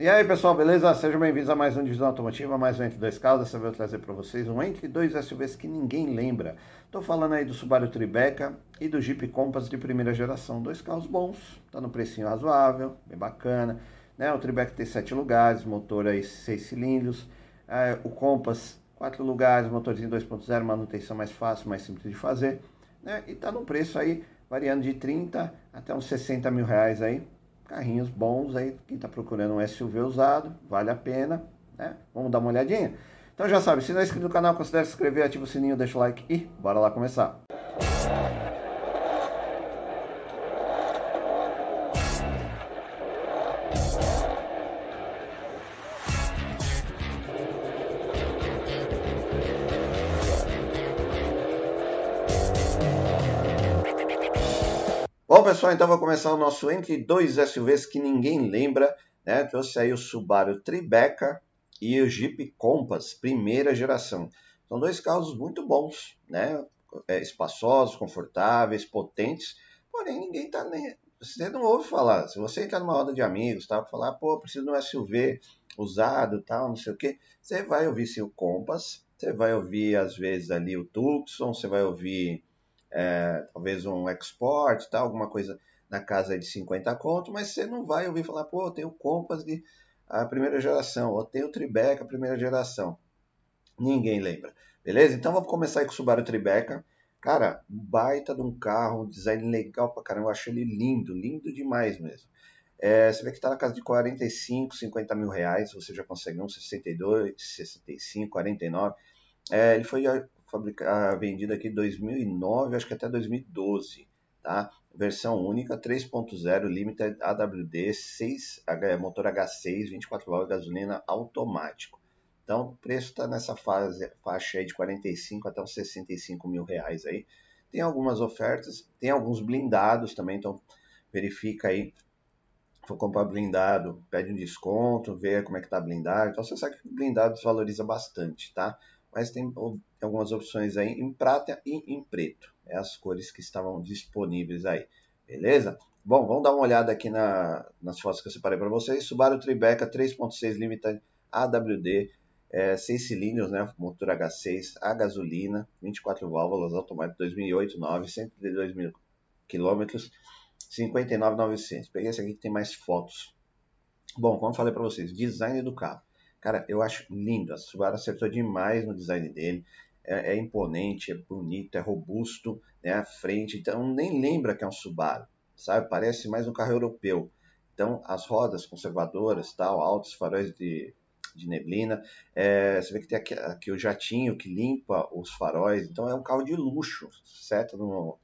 E aí pessoal, beleza? Sejam bem-vindos a mais um Divisão Automotiva, mais um Entre Dois Carros. Dessa vez eu trazer para vocês um Entre Dois SUVs que ninguém lembra. Estou falando aí do Subaru Tribeca e do Jeep Compass de primeira geração. Dois carros bons, tá no precinho razoável, bem bacana. Né? O Tribeca tem sete lugares, motor aí seis cilindros. É, o Compass, quatro lugares, motorzinho 2.0, manutenção mais fácil, mais simples de fazer. Né? E tá no preço aí, variando de 30 até uns 60 mil reais aí carrinhos bons aí, quem está procurando um SUV usado, vale a pena, né? Vamos dar uma olhadinha? Então já sabe, se não é inscrito no canal, considere se inscrever, ativa o sininho, deixa o like e bora lá começar. Bom, pessoal, então vou começar o nosso entre dois SUVs que ninguém lembra, né? Trouxe aí o Subaru Tribeca e o Jeep Compass, primeira geração. São dois carros muito bons, né? É, espaçosos, confortáveis, potentes, porém ninguém tá nem... Você não ouve falar. Se você entrar numa roda de amigos, tá? Falar, pô, preciso de um SUV usado, tal, não sei o que, você vai ouvir sim o Compass, você vai ouvir às vezes ali o Tucson, você vai ouvir é, talvez um export, tá, alguma coisa na casa de 50 conto, mas você não vai ouvir falar, pô, tem o Compass de a primeira geração, ou tem o Tribeca primeira geração. Ninguém lembra. Beleza? Então vamos começar aí com o Subaru Tribeca. Cara, baita de um carro, um design legal pra caramba. Eu acho ele lindo, lindo demais mesmo. É, você vê que tá na casa de 45, 50 mil reais. Você já consegue um 62, 65, 49. É, ele foi fabricada, vendida aqui em 2009, acho que até 2012, tá? Versão única, 3.0 Limited AWD, 6, motor H6, 24 válvulas gasolina automático. Então, o preço está nessa fase, faixa aí de 45 até uns 65 mil reais aí. Tem algumas ofertas, tem alguns blindados também, então verifica aí. For comprar blindado, pede um desconto, vê como é que tá blindado. Então você sabe que blindado desvaloriza bastante, tá? mas tem algumas opções aí em prata e em preto. É as cores que estavam disponíveis aí, beleza? Bom, vamos dar uma olhada aqui na, nas fotos que eu separei para vocês. Subaru Tribeca 3.6 Limited AWD, é, 6 cilindros, né? Motor H6, a gasolina, 24 válvulas, automático 2008, 9, 132 mil quilômetros, 59,900. Peguei esse aqui que tem mais fotos. Bom, como eu falei para vocês, design do carro. Cara, eu acho lindo. A Subaru acertou demais no design dele. É, é, imponente, é bonito, é robusto, né? A frente, então nem lembra que é um Subaru, sabe? Parece mais um carro europeu. Então, as rodas conservadoras, tal, altos faróis de, de neblina. É, você vê que tem aqui, aqui, o jatinho que limpa os faróis. Então, é um carro de luxo, certo? No,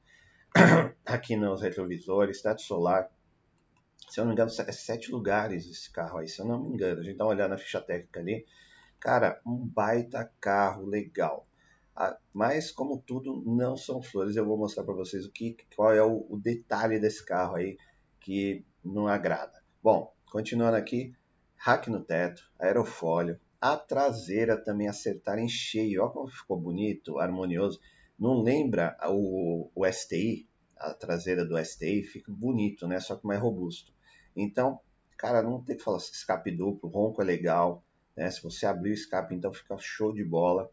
aqui nos retrovisores, teto solar se eu não me engano, é sete lugares esse carro aí, se eu não me engano. A gente dá uma olhada na ficha técnica ali. Cara, um baita carro legal. Ah, mas, como tudo, não são flores. Eu vou mostrar para vocês o que, qual é o, o, detalhe desse carro aí que não agrada. Bom, continuando aqui, rack no teto, aerofólio, a traseira também acertar em cheio. Olha como ficou bonito, harmonioso. Não lembra o, o STI? A traseira do STI fica bonito, né? Só que mais robusto. Então, cara, não tem que falar escape duplo, ronco é legal, né? Se você abrir o escape, então fica show de bola.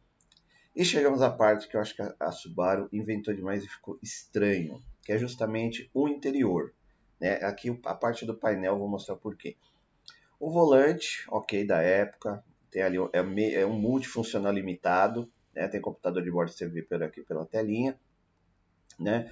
E chegamos à parte que eu acho que a Subaru inventou demais e ficou estranho, que é justamente o interior. Né? Aqui a parte do painel, vou mostrar por quê. O volante, ok, da época, tem ali é, é um multifuncional limitado, né? tem computador de bordo vê por aqui pela telinha, né?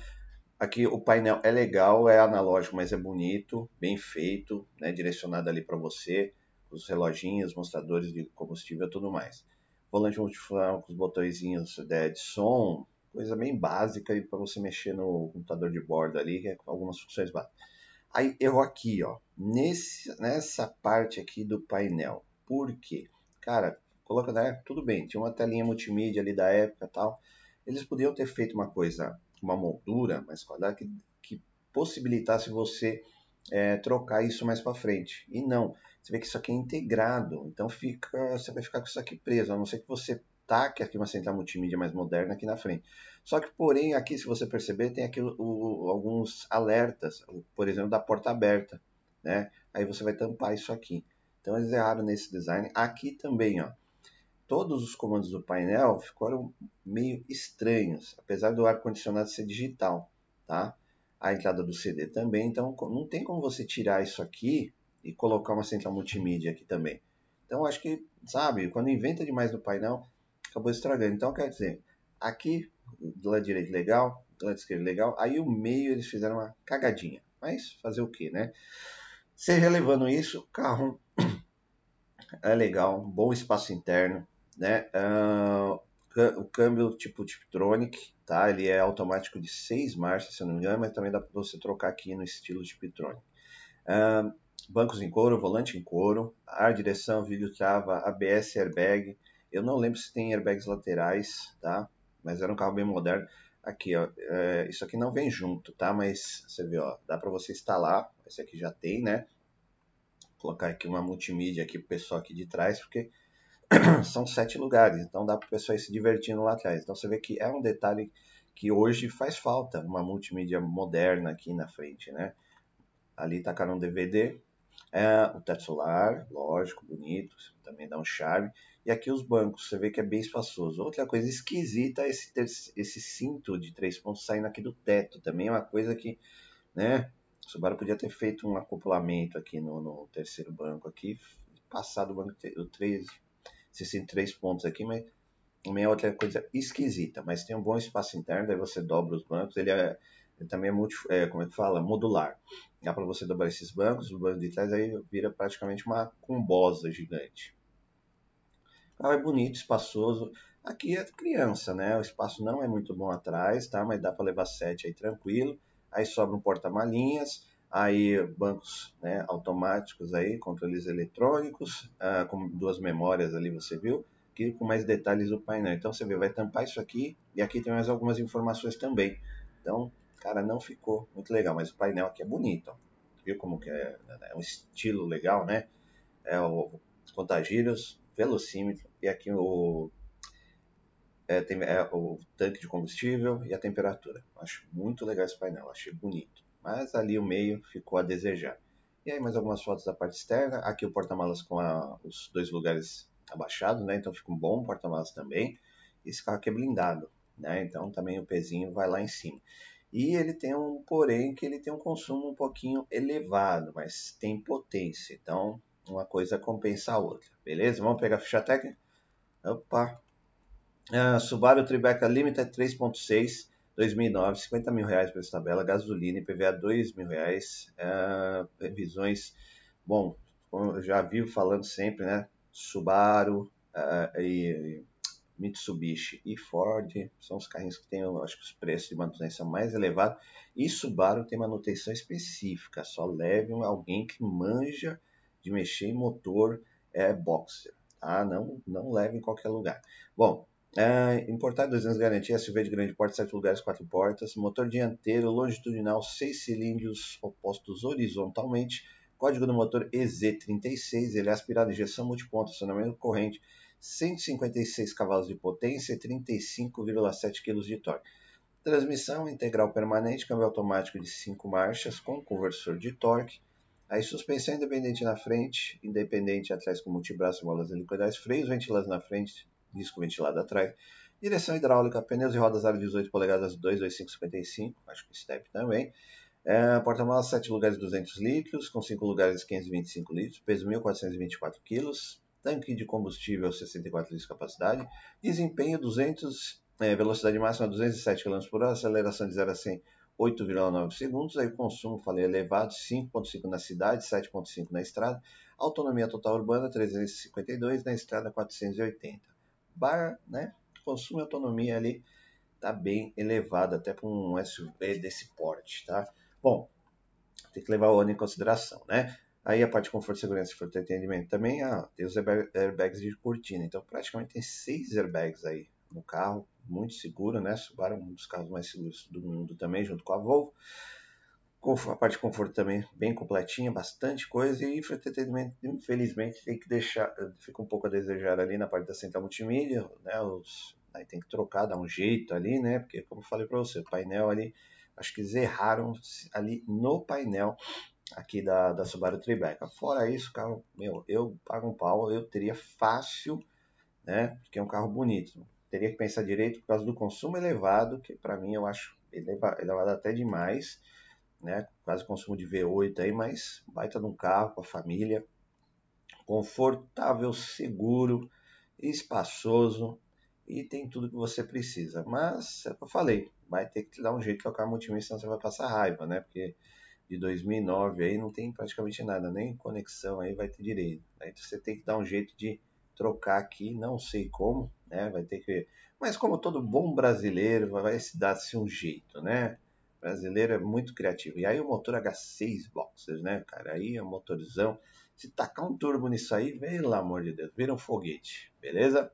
Aqui o painel é legal, é analógico, mas é bonito, bem feito, né, direcionado ali para você, os reloginhos, mostradores de combustível e tudo mais. Volante multifuncional com os botõezinhos de, de som, coisa bem básica para você mexer no computador de bordo ali, que é algumas funções básicas. Aí eu aqui, ó, nesse, nessa parte aqui do painel. Por quê? Cara, coloca, né, tudo bem, tinha uma telinha multimídia ali da época tal. Eles podiam ter feito uma coisa uma moldura mais quadrada que, que possibilitasse você é, trocar isso mais para frente. E não, você vê que isso aqui é integrado, então fica, você vai ficar com isso aqui preso, a não ser que você taque aqui uma central multimídia mais moderna aqui na frente. Só que, porém, aqui, se você perceber, tem aqui o, alguns alertas, por exemplo, da porta aberta, né? Aí você vai tampar isso aqui. Então eles erraram nesse design. Aqui também, ó. Todos os comandos do painel ficaram meio estranhos, apesar do ar-condicionado ser digital, tá? A entrada do CD também, então não tem como você tirar isso aqui e colocar uma central multimídia aqui também. Então acho que, sabe, quando inventa demais no painel, acabou estragando. Então quer dizer, aqui do lado direito legal, do lado esquerdo legal, aí o meio eles fizeram uma cagadinha. Mas fazer o que, né? Se relevando isso, o carro é legal, bom espaço interno, né? Uh, o câmbio tipo Tiptronic, tá? Ele é automático de 6 marchas, se não me engano, mas também dá para você trocar aqui no estilo Tiptronic. Uh, bancos em couro, volante em couro, ar, direção, vídeo trava, ABS, airbag. Eu não lembro se tem airbags laterais, tá? Mas era um carro bem moderno. Aqui, ó, é, isso aqui não vem junto, tá? Mas você vê, ó, dá para você instalar. Esse aqui já tem, né? Vou colocar aqui uma multimídia aqui pro pessoal aqui de trás, porque são sete lugares, então dá para o pessoal ir se divertindo lá atrás. Então você vê que é um detalhe que hoje faz falta uma multimídia moderna aqui na frente, né? Ali tá tacaram um DVD, é, o teto solar, lógico, bonito, também dá um charme. E aqui os bancos, você vê que é bem espaçoso. Outra coisa esquisita é esse, esse cinto de três pontos saindo aqui do teto. Também é uma coisa que, né? O Subaru podia ter feito um acoplamento aqui no, no terceiro banco aqui, passado o banco o 13 63 pontos aqui, mas também é outra coisa esquisita, mas tem um bom espaço interno, daí você dobra os bancos, ele é ele também é, multi, é, como é que fala, modular. Dá para você dobrar esses bancos, o banco de trás aí vira praticamente uma combosa gigante. Ah, é bonito, espaçoso. Aqui é criança, né? O espaço não é muito bom atrás, tá? Mas dá para levar sete aí tranquilo. Aí sobra um porta-malinhas, aí bancos né, automáticos aí, controles eletrônicos, ah, com duas memórias ali você viu, aqui com mais detalhes do painel. Então você vê, vai tampar isso aqui e aqui tem mais algumas informações também. Então cara, não ficou muito legal, mas o painel aqui é bonito, ó. viu como que é, é um estilo legal, né? É o contagiros, velocímetro e aqui o é, tem, é, o tanque de combustível e a temperatura. Acho muito legal esse painel, achei bonito. Mas ali o meio ficou a desejar. E aí mais algumas fotos da parte externa. Aqui o porta-malas com a, os dois lugares abaixados, né? Então fica um bom porta-malas também. Esse carro aqui é blindado, né? Então também o pezinho vai lá em cima. E ele tem um porém que ele tem um consumo um pouquinho elevado, mas tem potência. Então, uma coisa compensa a outra. Beleza? Vamos pegar a ficha técnica? Opa! Uh, Subaru Tribeca Limited 3.6 2009, 50 mil reais para essa tabela, gasolina e PVA 2 mil reais, previsões, bom, eu já vivo falando sempre, né, Subaru uh, e, Mitsubishi e Ford são os carrinhos que têm, acho que os preços de manutenção mais elevados. E Subaru tem manutenção específica, só leve alguém que manja de mexer em motor é, boxer, tá? Não, não leve em qualquer lugar. Bom, é, importado 200 garantia, SUV de grande porte, 7 lugares, 4 portas, motor dianteiro longitudinal, 6 cilindros opostos horizontalmente, código do motor EZ36, ele é aspirado injeção multiponto, acionamento corrente, 156 cavalos de potência e 35,7 kg de torque. Transmissão integral permanente, câmbio automático de 5 marchas com conversor de torque. Aí suspensão independente na frente, independente atrás com multibraço, molas helicoidais, freios ventilados na frente, disco ventilado atrás. Direção hidráulica, pneus e rodas aro 18 polegadas 22555, acho que step também. É, Porta-malas 7 lugares 200 litros, com 5 lugares 525 litros, peso 1.424 kg tanque de combustível 64 litros de capacidade, desempenho 200, é, velocidade máxima 207 km por hora, aceleração de 0 a 100 8,9 segundos, aí o consumo, falei, elevado, 5,5 na cidade, 7,5 na estrada, autonomia total urbana 352, na estrada 480. Bar, né, consumo e autonomia ali tá bem elevado, até para um SUV desse porte, tá? Bom, tem que levar o ano em consideração, né? Aí a parte de conforto, segurança e entretenimento também ah, tem os airbags de cortina. Então praticamente tem seis airbags aí no carro, muito seguro, né? Subaru é um dos carros mais seguros do mundo também, junto com a Volvo. A parte de conforto também bem completinha, bastante coisa. E entretenimento, infelizmente, tem que deixar, fica um pouco a desejar ali na parte da central multimídia, né? Os, aí tem que trocar, dar um jeito ali, né? Porque, como eu falei para você, o painel ali, acho que eles erraram ali no painel aqui da, da Subaru Tribeca. Fora isso, carro, meu, eu pago um pau, eu teria fácil, né? Porque é um carro bonito. Teria que pensar direito por causa do consumo elevado, que para mim eu acho elevado até demais, né? Quase consumo de V8 aí, mas baita de um carro com a família, confortável, seguro, espaçoso e tem tudo que você precisa. Mas, é o que eu falei, vai ter que dar um jeito de trocar multimídia, senão você vai passar raiva, né? Porque de 2009 aí não tem praticamente nada, nem conexão aí vai ter direito. Né? Então você tem que dar um jeito de trocar aqui, não sei como, né? Vai ter que mas como todo bom brasileiro, vai se dar-se um jeito, né? O brasileiro é muito criativo. E aí o motor H6 Boxers, né, cara? Aí é um motorzão. Se tacar um turbo nisso aí, pelo amor de Deus, vira um foguete, beleza?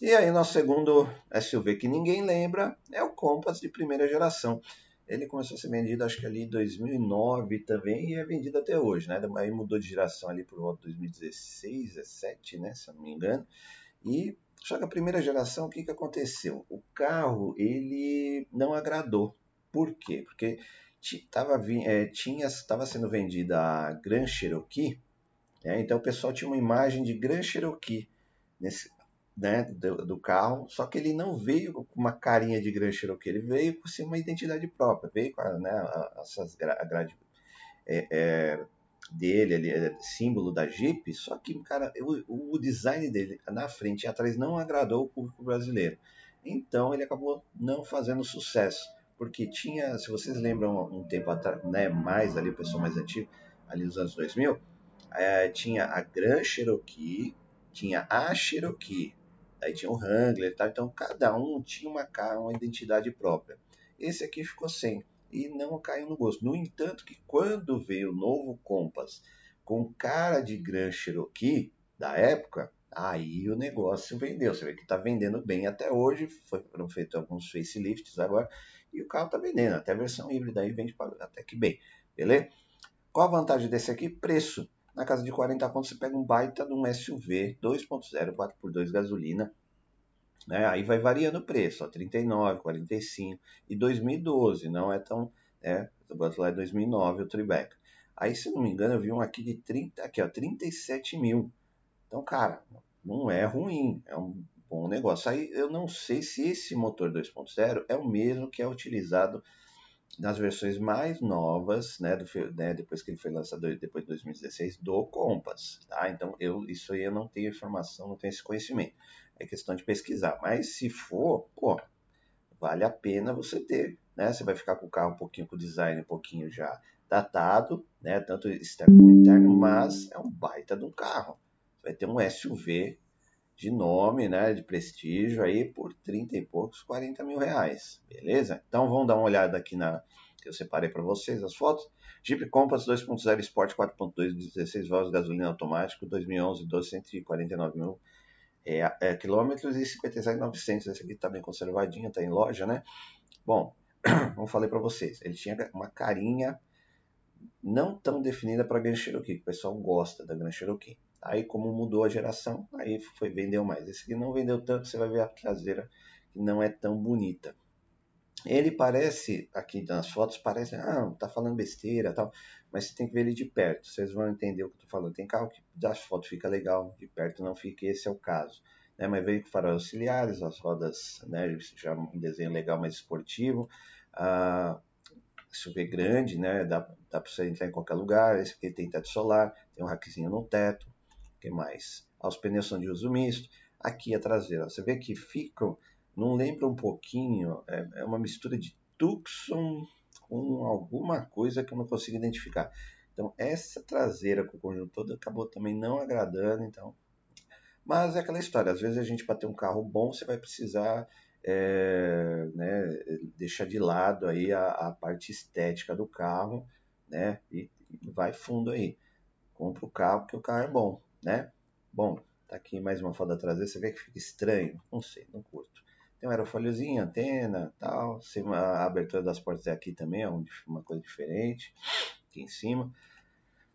E aí nosso segundo SUV que ninguém lembra é o Compass de primeira geração. Ele começou a ser vendido, acho que ali em 2009 também, e é vendido até hoje, né? Aí mudou de geração ali por volta de 2016, 17, né? Se eu não me engano. E só que a primeira geração, o que, que aconteceu? O carro, ele não agradou. Por quê? Porque estava é, tinha, tava sendo vendida a Grand Cherokee, né? então o pessoal tinha uma imagem de Grand Cherokee nesse, né, do, do, carro, só que ele não veio com uma carinha de Grand Cherokee, ele veio com assim, uma identidade própria, veio com a, né, essas a grade é, é, dele, ele é símbolo da Jeep, só que cara, o, o, design dele na frente e atrás não agradou o público brasileiro. Então ele acabou não fazendo sucesso, porque tinha, se vocês lembram um tempo atrás, né, mais ali, o pessoal mais antigo, ali nos anos 2000, é, tinha a Grand Cherokee, tinha a Cherokee, Aí tinha o Wrangler e tal. Então cada um tinha uma, uma identidade própria. Esse aqui ficou sem e não caiu no gosto. No entanto, que quando veio o novo Compass com cara de Grand Cherokee da época, aí o negócio vendeu. Você vê que está vendendo bem até hoje. Foram feitos alguns facelifts agora e o carro está vendendo. Até a versão híbrida aí vende até que bem. Beleza? Qual a vantagem desse aqui? Preço na casa de 40 contos você pega um baita de um SUV 2.0, 4x2 gasolina. Né? Aí vai variando o preço, ó, 39, 45 e 2012, não é tão. É, o lá é 2009 o Tribeca. Aí, se não me engano, eu vi um aqui de 30, aqui, ó, 37 mil. Então, cara, não é ruim, é um bom negócio. Aí eu não sei se esse motor 2.0 é o mesmo que é utilizado nas versões mais novas, né, do, né, depois que ele foi lançado depois de 2016, do Compass, tá? Então, eu, isso aí eu não tenho informação, não tenho esse conhecimento. É questão de pesquisar. Mas se for, pô, vale a pena você ter, né? Você vai ficar com o carro um pouquinho com o design um pouquinho já datado, né? Tanto externo como interno, mas é um baita de um carro. Vai ter um SUV de nome, né, de prestígio aí por 30 e poucos, 40 mil reais, beleza? Então vamos dar uma olhada aqui na que eu separei para vocês as fotos. Jeep Compass 2.0 Sport 4.2, 16 válvulas, gasolina automático, 2011, 249 mil é, é, quilômetros e 57.900. Esse aqui tá bem conservadinho, tá em loja, né? Bom, como falei para vocês, ele tinha uma carinha não tão definida para Grand Cherokee, que o pessoal gosta da Grand Cherokee. Aí, como mudou a geração, aí foi vendeu mais. Esse aqui não vendeu tanto, você vai ver a traseira que não é tão bonita. Ele parece, aqui nas fotos, parece, ah, tá falando besteira tal, mas você tem que ver ele de perto, vocês vão entender o que eu tô falando. Tem carro que das fotos fica legal, de perto não fica, esse é o caso. Né? Mas veio com faróis auxiliares, as rodas, né, já um desenho legal, mais esportivo. Ah, SUV grande, né, dá, dá para você entrar em qualquer lugar. Esse aqui tem teto solar, tem um rackzinho no teto, que mais? Os pneus são de uso misto. Aqui a traseira, você vê que ficam, não lembra um pouquinho, é, é uma mistura de Tucson com alguma coisa que eu não consigo identificar. Então essa traseira com o conjunto todo acabou também não agradando, então. Mas é aquela história, às vezes a gente para ter um carro bom você vai precisar é, né, deixar de lado aí a, a, parte estética do carro, né, e, e vai fundo aí. Compra o carro porque o carro é bom né? Bom, tá aqui mais uma foto da traseira, você vê que fica estranho, não sei, não curto. Tem um aerofóliozinho, antena, tal, a abertura das portas é aqui também, é uma coisa diferente, aqui em cima.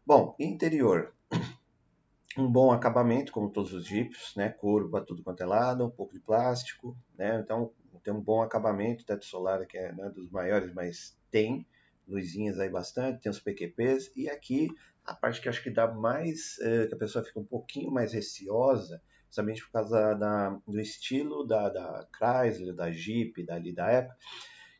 Bom, interior, um bom acabamento, como todos os Jeeps, né? Curva, tudo quanto é lado, um pouco de plástico, né? Então tem um bom acabamento, teto solar que é né, dos maiores, mas tem, luzinhas aí bastante, tem os PQPs, e aqui a parte que acho que dá mais, é, que a pessoa fica um pouquinho mais receosa, justamente por causa da, do estilo da, da Chrysler, da Jeep, dali da época,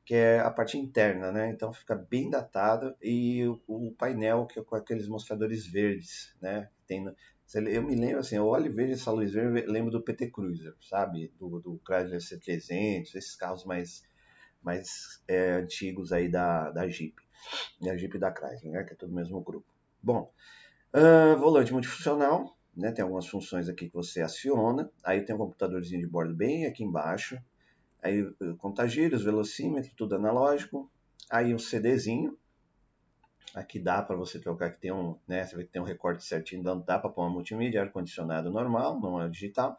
que é a parte interna, né? Então fica bem datado e o, o painel que é com aqueles mostradores verdes, né? Tem, eu me lembro assim, eu olho e vejo essa luz verde, lembro do PT Cruiser, sabe? Do, do Chrysler C300, esses carros mais, mais é, antigos aí da, da Jeep, da Jeep da Chrysler, né? Que é todo o mesmo grupo. Bom, uh, volante multifuncional, né? Tem algumas funções aqui que você aciona. Aí tem um computadorzinho de bordo bem aqui embaixo. Aí contagírios, velocímetro, tudo analógico. Aí um CDzinho. Aqui dá para você trocar, que tem um, né? Você vê que tem um recorte certinho, dá, para pôr uma multimídia, ar-condicionado normal, não é digital.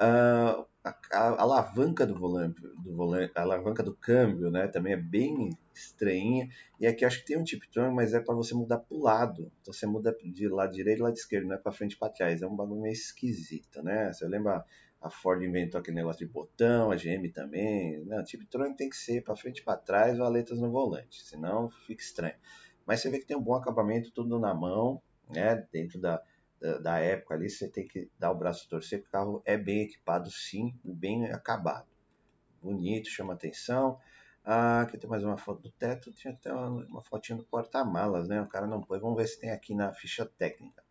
Uh, a, a, alavanca do volante, do volante, a alavanca do câmbio, né, também é bem estranha. E aqui acho que tem um tip turn, mas é para você mudar para o lado. Então você muda de lado direito e lado esquerdo, não é para frente e para trás. É um bagulho meio esquisito, né? Você lembra a Ford inventou aquele negócio de botão, a GM também. Não, tip turn tem que ser para frente e para trás, valetas no volante, senão fica estranho. Mas você vê que tem um bom acabamento, tudo na mão, né, dentro da da, época ali, você tem que dar o braço torcer, porque o carro é bem equipado sim, bem acabado. Bonito, chama atenção. Ah, aqui tem mais uma foto do teto, tinha até uma, uma fotinha do porta-malas, né? O cara não pôs, vamos ver se tem aqui na ficha técnica.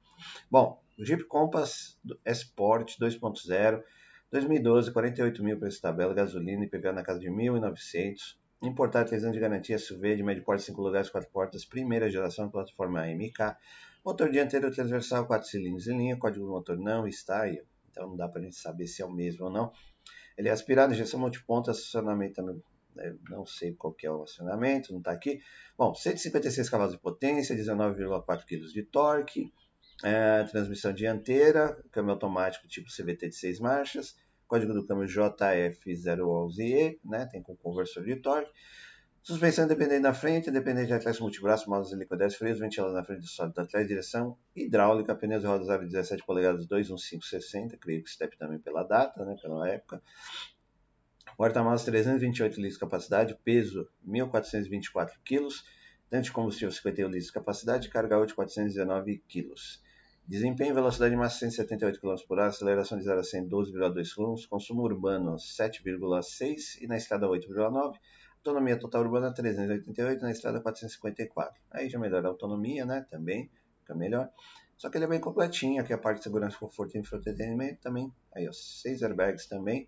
Bom, o Jeep Compass Sport 2.0, 2012, 48 mil preço tabela, gasolina, IPVA na casa de 1.900. Importado 3 anos de garantia, SUV de médio porte, 5 lugares, 4 portas, primeira geração, plataforma AMK. Motor dianteiro transversal, 4 cilindros em linha, código do motor não está aí. Então não dá para a gente saber se é o mesmo ou não. Ele é aspirado, injeção multiponto, acionamento também. Né, não sei qual que é o acionamento, não está aqui. Bom, 156 cavalos de potência, 19,4 kg de torque, é, transmissão dianteira, câmbio automático tipo CVT de 6 marchas, código do câmbio JF011E, né, tem com conversor de torque, Suspensão independente na frente, independente de atrás, multibraço, molas liquidez, freios, ventilador na frente do sólido atrás, direção hidráulica, pneus de rodas 17 polegadas 21560, creio que step também pela data, né, pela época. Porta-malas 328 litros de capacidade, peso 1424 kg, tanque de combustível 51 litros de capacidade, carga útil 419 kg. Desempenho, velocidade máxima 178 km por hora, aceleração de 0 a 100 12,2 km, consumo urbano 7,6 e na estrada 8,9 Autonomia total urbana 388, na estrada 454. Aí já melhora a autonomia, né? Também fica melhor. Só que ele é bem completinho, aqui a parte de segurança, conforto e entretenimento também. Aí, ó, seis airbags também,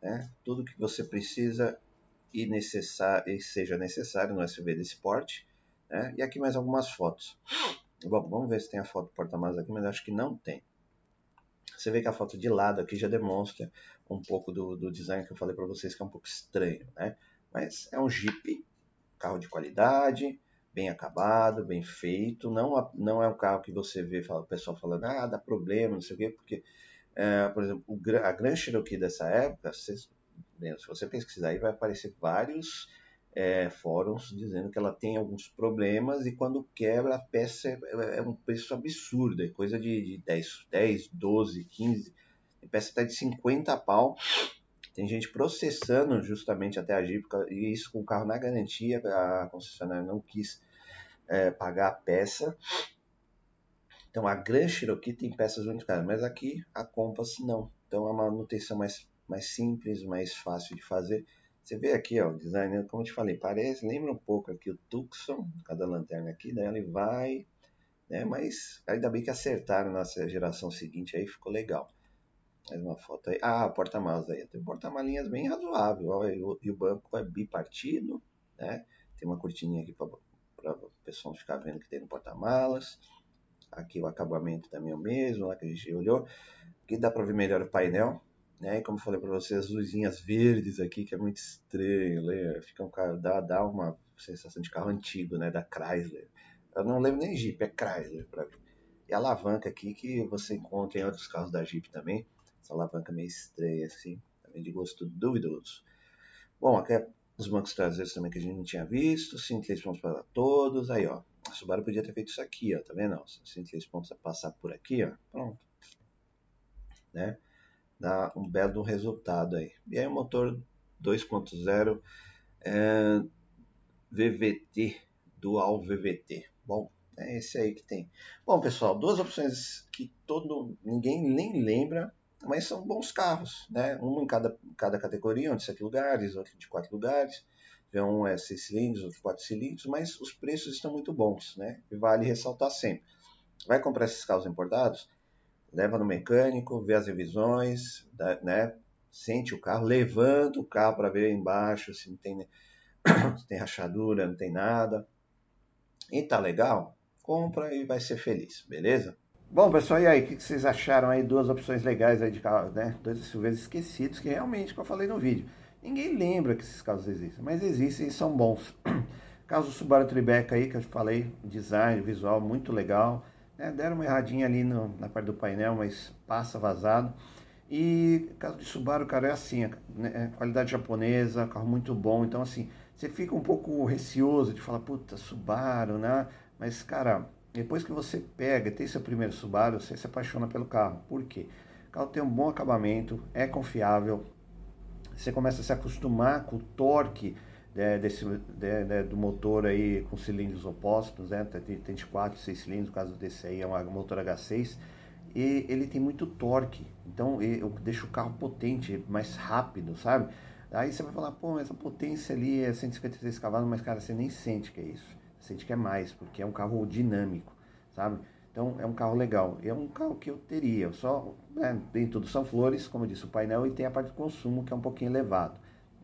né? Tudo que você precisa e, necessário, e seja necessário no SUV desse porte. Né? E aqui mais algumas fotos. Bom, vamos ver se tem a foto porta-malas aqui, mas acho que não tem. Você vê que a foto de lado aqui já demonstra um pouco do, do design que eu falei para vocês, que é um pouco estranho, né? Mas é um Jeep, carro de qualidade, bem acabado, bem feito. Não, não é um carro que você vê o pessoal falando, ah, dá problema, não sei o quê, porque, é, por exemplo, a Grand Cherokee dessa época, se, se você pesquisar aí, vai aparecer vários é, fóruns dizendo que ela tem alguns problemas e quando quebra a peça é, é um preço absurdo, é coisa de, de 10, 10, 12, 15, a peça está de 50 pau tem gente processando justamente até a Jeep, e isso com o carro na garantia, a concessionária não quis é, pagar a peça. Então a Grand Cherokee tem peças muito caras, mas aqui a Compass não. Então é uma manutenção mais, mais simples, mais fácil de fazer. Você vê aqui, ó, o design, como eu te falei, parece, lembra um pouco aqui o Tucson, cada lanterna aqui, daí ele vai, né, mas ainda bem que acertaram na geração seguinte aí, ficou legal. Mais uma foto aí. Ah, porta-malas aí. Tem um porta-malinhas bem razoável. E, e, o, banco é bipartido, né? Tem uma cortininha aqui para o pessoal ficar vendo que tem no porta-malas. Aqui o acabamento também é o mesmo, lá que a gente olhou. Aqui dá para ver melhor o painel. Né? E como eu falei para vocês, as luzinhas verdes aqui, que é muito estranho. Né? Fica um carro, dá, dá uma sensação de carro antigo, né? Da Chrysler. Eu não lembro nem Jeep, é Chrysler para mim. E a alavanca aqui que você encontra em outros carros da Jeep também. Essa alavanca meio estranha assim, também de gosto duvidoso. Bom, aqui é os bancos traseiros também que a gente não tinha visto, 103 pontos para todos, aí ó, a Subaru podia ter feito isso aqui, ó, tá vendo? 103 pontos a passar por aqui, ó, pronto. Né? Dá um belo resultado aí. E aí o motor 2.0 é, VVT Dual VVT. Bom, é esse aí que tem. Bom, pessoal, duas opções que todo ninguém nem lembra, mas são bons carros, né? Um em cada, cada categoria, um de sete lugares, outro de quatro lugares. Um é seis cilindros, outro quatro cilindros, mas os preços estão muito bons, né? E vale ressaltar sempre. Vai comprar esses carros importados? Leva no mecânico, vê as revisões, né? Sente o carro, levanta o carro para ver embaixo se não tem, se tem rachadura, não tem nada. E tá legal? Compra e vai ser feliz, beleza? Bom, pessoal, e aí, o que vocês acharam aí? Duas opções legais aí de carro, né? Dois SUVs esquecidos, que realmente, como eu falei no vídeo, ninguém lembra que esses carros existem, mas existem e são bons. Caso Subaru Tribeca aí, que eu falei, design, visual, muito legal. Né? Deram uma erradinha ali no, na parte do painel, mas passa vazado. E caso de Subaru, cara, é assim, né? É qualidade japonesa, carro muito bom. Então, assim, você fica um pouco receoso de falar, puta, Subaru, né? Mas, cara, depois que você pega, tem seu primeiro Subaru, você se apaixona pelo carro. Por quê? O carro tem um bom acabamento, é confiável, você começa a se acostumar com o torque né, desse, né, do motor aí com cilindros opostos, né? tem de 4 e 6 cilindros, no caso desse aí é um motor H6, e ele tem muito torque, então eu deixo o carro potente, mais rápido, sabe? Aí você vai falar, pô, mas a potência ali é 156 cavalos, mas cara, você nem sente que é isso sente que é mais, porque é um carro dinâmico, sabe? Então é um carro legal. É um carro que eu teria. Só né, tem tudo são flores, como eu disse, o painel e tem a parte de consumo que é um pouquinho elevado.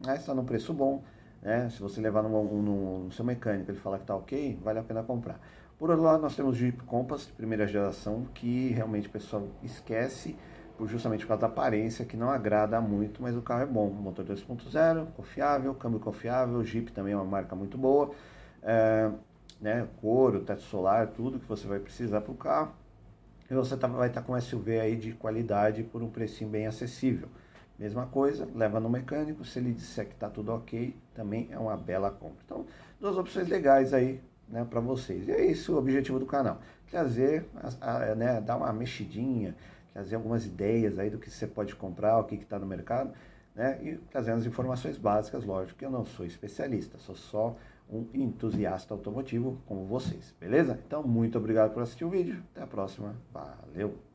Mas está num preço bom, né? Se você levar no, no, no seu mecânico ele falar que está ok, vale a pena comprar. Por outro lado, nós temos o Jeep Compass de primeira geração que realmente o pessoal esquece por justamente por causa da aparência que não agrada muito, mas o carro é bom. Motor 2.0, confiável, câmbio confiável, Jeep também é uma marca muito boa. É, né, couro, teto solar, tudo que você vai precisar para o carro. E você tá, vai estar tá com um SUV aí de qualidade por um precinho bem acessível. Mesma coisa, leva no mecânico, se ele disser que está tudo ok, também é uma bela compra. Então, duas opções legais aí né, para vocês. E é isso o objetivo do canal. Trazer, né, dar uma mexidinha, trazer algumas ideias aí do que você pode comprar, o que está no mercado, né, e trazendo as informações básicas, lógico que eu não sou especialista, sou só um entusiasta automotivo como vocês, beleza? Então, muito obrigado por assistir o vídeo. Até a próxima. Valeu!